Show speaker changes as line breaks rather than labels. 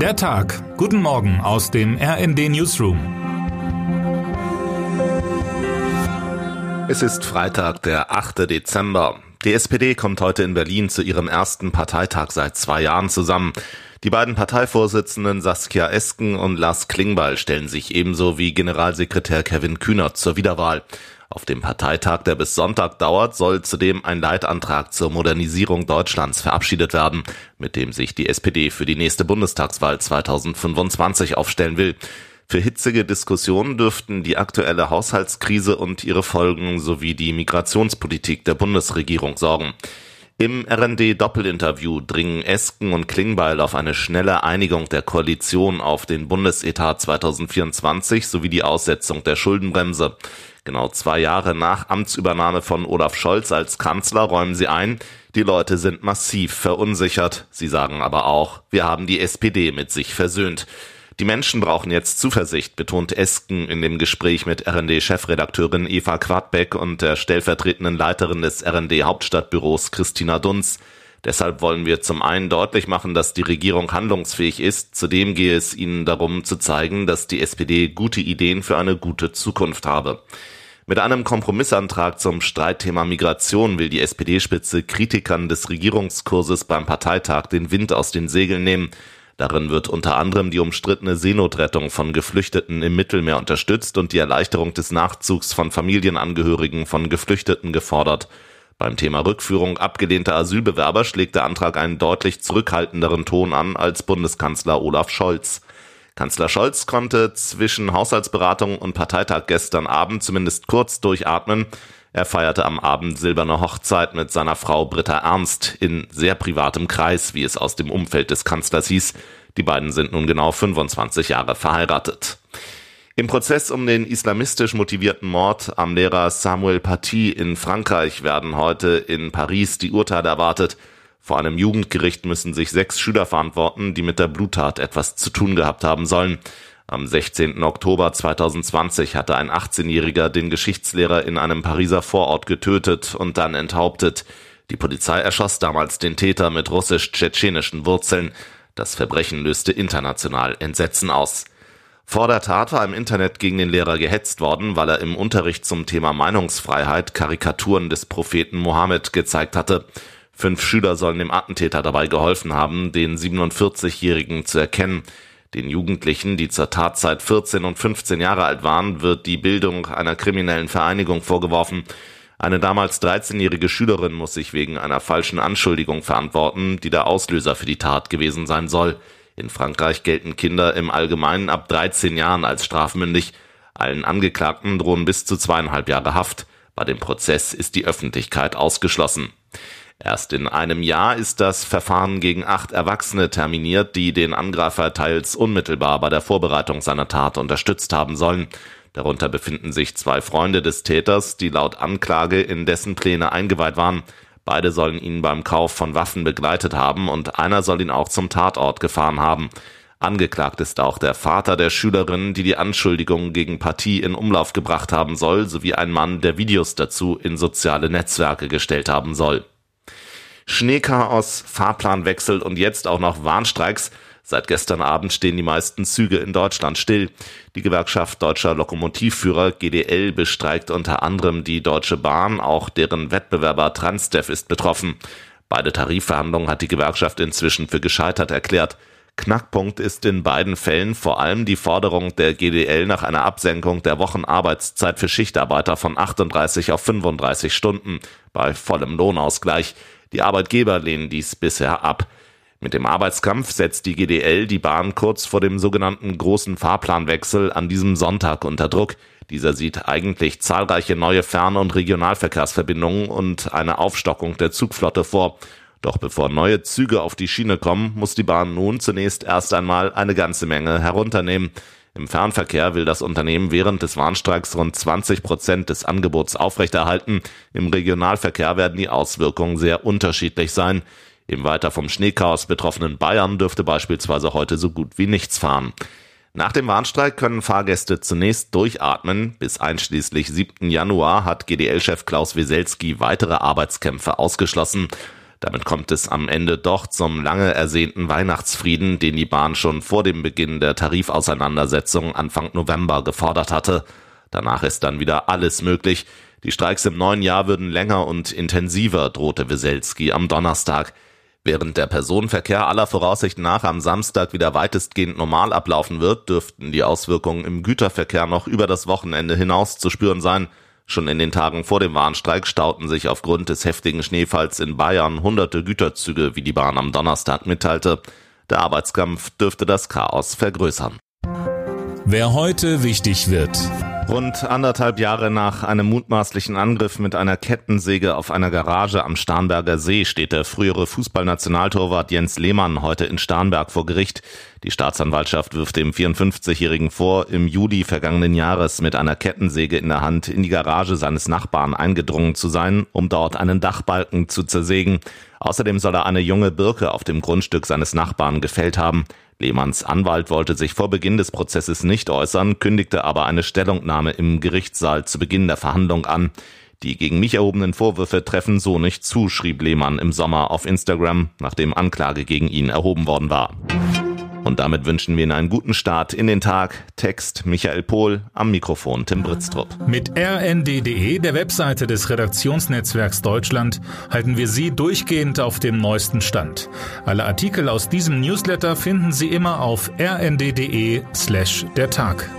Der Tag. Guten Morgen aus dem RND Newsroom.
Es ist Freitag, der 8. Dezember. Die SPD kommt heute in Berlin zu ihrem ersten Parteitag seit zwei Jahren zusammen. Die beiden Parteivorsitzenden Saskia Esken und Lars Klingbeil stellen sich ebenso wie Generalsekretär Kevin Kühnert zur Wiederwahl. Auf dem Parteitag, der bis Sonntag dauert, soll zudem ein Leitantrag zur Modernisierung Deutschlands verabschiedet werden, mit dem sich die SPD für die nächste Bundestagswahl 2025 aufstellen will. Für hitzige Diskussionen dürften die aktuelle Haushaltskrise und ihre Folgen sowie die Migrationspolitik der Bundesregierung sorgen. Im RND-Doppelinterview dringen Esken und Klingbeil auf eine schnelle Einigung der Koalition auf den Bundesetat 2024 sowie die Aussetzung der Schuldenbremse. Genau zwei Jahre nach Amtsübernahme von Olaf Scholz als Kanzler räumen sie ein, die Leute sind massiv verunsichert. Sie sagen aber auch, wir haben die SPD mit sich versöhnt. Die Menschen brauchen jetzt Zuversicht, betont Esken in dem Gespräch mit RND-Chefredakteurin Eva Quadbeck und der stellvertretenden Leiterin des RND-Hauptstadtbüros Christina Dunz. Deshalb wollen wir zum einen deutlich machen, dass die Regierung handlungsfähig ist. Zudem gehe es ihnen darum zu zeigen, dass die SPD gute Ideen für eine gute Zukunft habe. Mit einem Kompromissantrag zum Streitthema Migration will die SPD-Spitze Kritikern des Regierungskurses beim Parteitag den Wind aus den Segeln nehmen. Darin wird unter anderem die umstrittene Seenotrettung von Geflüchteten im Mittelmeer unterstützt und die Erleichterung des Nachzugs von Familienangehörigen von Geflüchteten gefordert. Beim Thema Rückführung abgelehnter Asylbewerber schlägt der Antrag einen deutlich zurückhaltenderen Ton an als Bundeskanzler Olaf Scholz. Kanzler Scholz konnte zwischen Haushaltsberatung und Parteitag gestern Abend zumindest kurz durchatmen. Er feierte am Abend silberne Hochzeit mit seiner Frau Britta Ernst in sehr privatem Kreis, wie es aus dem Umfeld des Kanzlers hieß. Die beiden sind nun genau 25 Jahre verheiratet. Im Prozess um den islamistisch motivierten Mord am Lehrer Samuel Paty in Frankreich werden heute in Paris die Urteile erwartet. Vor einem Jugendgericht müssen sich sechs Schüler verantworten, die mit der Bluttat etwas zu tun gehabt haben sollen. Am 16. Oktober 2020 hatte ein 18-Jähriger den Geschichtslehrer in einem Pariser Vorort getötet und dann enthauptet. Die Polizei erschoss damals den Täter mit russisch-tschetschenischen Wurzeln. Das Verbrechen löste international Entsetzen aus. Vor der Tat war im Internet gegen den Lehrer gehetzt worden, weil er im Unterricht zum Thema Meinungsfreiheit Karikaturen des Propheten Mohammed gezeigt hatte. Fünf Schüler sollen dem Attentäter dabei geholfen haben, den 47-Jährigen zu erkennen. Den Jugendlichen, die zur Tatzeit 14 und 15 Jahre alt waren, wird die Bildung einer kriminellen Vereinigung vorgeworfen. Eine damals 13-jährige Schülerin muss sich wegen einer falschen Anschuldigung verantworten, die der Auslöser für die Tat gewesen sein soll. In Frankreich gelten Kinder im Allgemeinen ab 13 Jahren als strafmündig. Allen Angeklagten drohen bis zu zweieinhalb Jahre Haft. Bei dem Prozess ist die Öffentlichkeit ausgeschlossen. Erst in einem Jahr ist das Verfahren gegen acht Erwachsene terminiert, die den Angreifer teils unmittelbar bei der Vorbereitung seiner Tat unterstützt haben sollen. Darunter befinden sich zwei Freunde des Täters, die laut Anklage in dessen Pläne eingeweiht waren. Beide sollen ihn beim Kauf von Waffen begleitet haben und einer soll ihn auch zum Tatort gefahren haben. Angeklagt ist auch der Vater der Schülerin, die die Anschuldigungen gegen Partie in Umlauf gebracht haben soll, sowie ein Mann, der Videos dazu in soziale Netzwerke gestellt haben soll. Schneechaos, Fahrplanwechsel und jetzt auch noch Warnstreiks. Seit gestern Abend stehen die meisten Züge in Deutschland still. Die Gewerkschaft Deutscher Lokomotivführer GDL bestreikt unter anderem die Deutsche Bahn, auch deren Wettbewerber Transdev ist betroffen. Beide Tarifverhandlungen hat die Gewerkschaft inzwischen für gescheitert erklärt. Knackpunkt ist in beiden Fällen vor allem die Forderung der GDL nach einer Absenkung der Wochenarbeitszeit für Schichtarbeiter von 38 auf 35 Stunden bei vollem Lohnausgleich. Die Arbeitgeber lehnen dies bisher ab. Mit dem Arbeitskampf setzt die GDL die Bahn kurz vor dem sogenannten großen Fahrplanwechsel an diesem Sonntag unter Druck. Dieser sieht eigentlich zahlreiche neue Fern- und Regionalverkehrsverbindungen und eine Aufstockung der Zugflotte vor. Doch bevor neue Züge auf die Schiene kommen, muss die Bahn nun zunächst erst einmal eine ganze Menge herunternehmen. Im Fernverkehr will das Unternehmen während des Warnstreiks rund 20 Prozent des Angebots aufrechterhalten. Im Regionalverkehr werden die Auswirkungen sehr unterschiedlich sein. Im weiter vom Schneechaos betroffenen Bayern dürfte beispielsweise heute so gut wie nichts fahren. Nach dem Warnstreik können Fahrgäste zunächst durchatmen. Bis einschließlich 7. Januar hat GDL-Chef Klaus Weselski weitere Arbeitskämpfe ausgeschlossen. Damit kommt es am Ende doch zum lange ersehnten Weihnachtsfrieden, den die Bahn schon vor dem Beginn der Tarifauseinandersetzung Anfang November gefordert hatte. Danach ist dann wieder alles möglich. Die Streiks im neuen Jahr würden länger und intensiver, drohte Weselski am Donnerstag. Während der Personenverkehr aller Voraussicht nach am Samstag wieder weitestgehend normal ablaufen wird, dürften die Auswirkungen im Güterverkehr noch über das Wochenende hinaus zu spüren sein. Schon in den Tagen vor dem Warnstreik stauten sich aufgrund des heftigen Schneefalls in Bayern hunderte Güterzüge, wie die Bahn am Donnerstag mitteilte. Der Arbeitskampf dürfte das Chaos vergrößern.
Wer heute wichtig wird.
Rund anderthalb Jahre nach einem mutmaßlichen Angriff mit einer Kettensäge auf einer Garage am Starnberger See steht der frühere Fußballnationaltorwart Jens Lehmann heute in Starnberg vor Gericht. Die Staatsanwaltschaft wirft dem 54-Jährigen vor, im Juli vergangenen Jahres mit einer Kettensäge in der Hand in die Garage seines Nachbarn eingedrungen zu sein, um dort einen Dachbalken zu zersägen. Außerdem soll er eine junge Birke auf dem Grundstück seines Nachbarn gefällt haben. Lehmanns Anwalt wollte sich vor Beginn des Prozesses nicht äußern, kündigte aber eine Stellungnahme im Gerichtssaal zu Beginn der Verhandlung an. Die gegen mich erhobenen Vorwürfe treffen so nicht zu, schrieb Lehmann im Sommer auf Instagram, nachdem Anklage gegen ihn erhoben worden war. Und damit wünschen wir Ihnen einen guten Start in den Tag. Text Michael Pohl, am Mikrofon Tim Britztrup.
Mit rnd.de, der Webseite des Redaktionsnetzwerks Deutschland, halten wir Sie durchgehend auf dem neuesten Stand. Alle Artikel aus diesem Newsletter finden Sie immer auf rnd.de slash der Tag.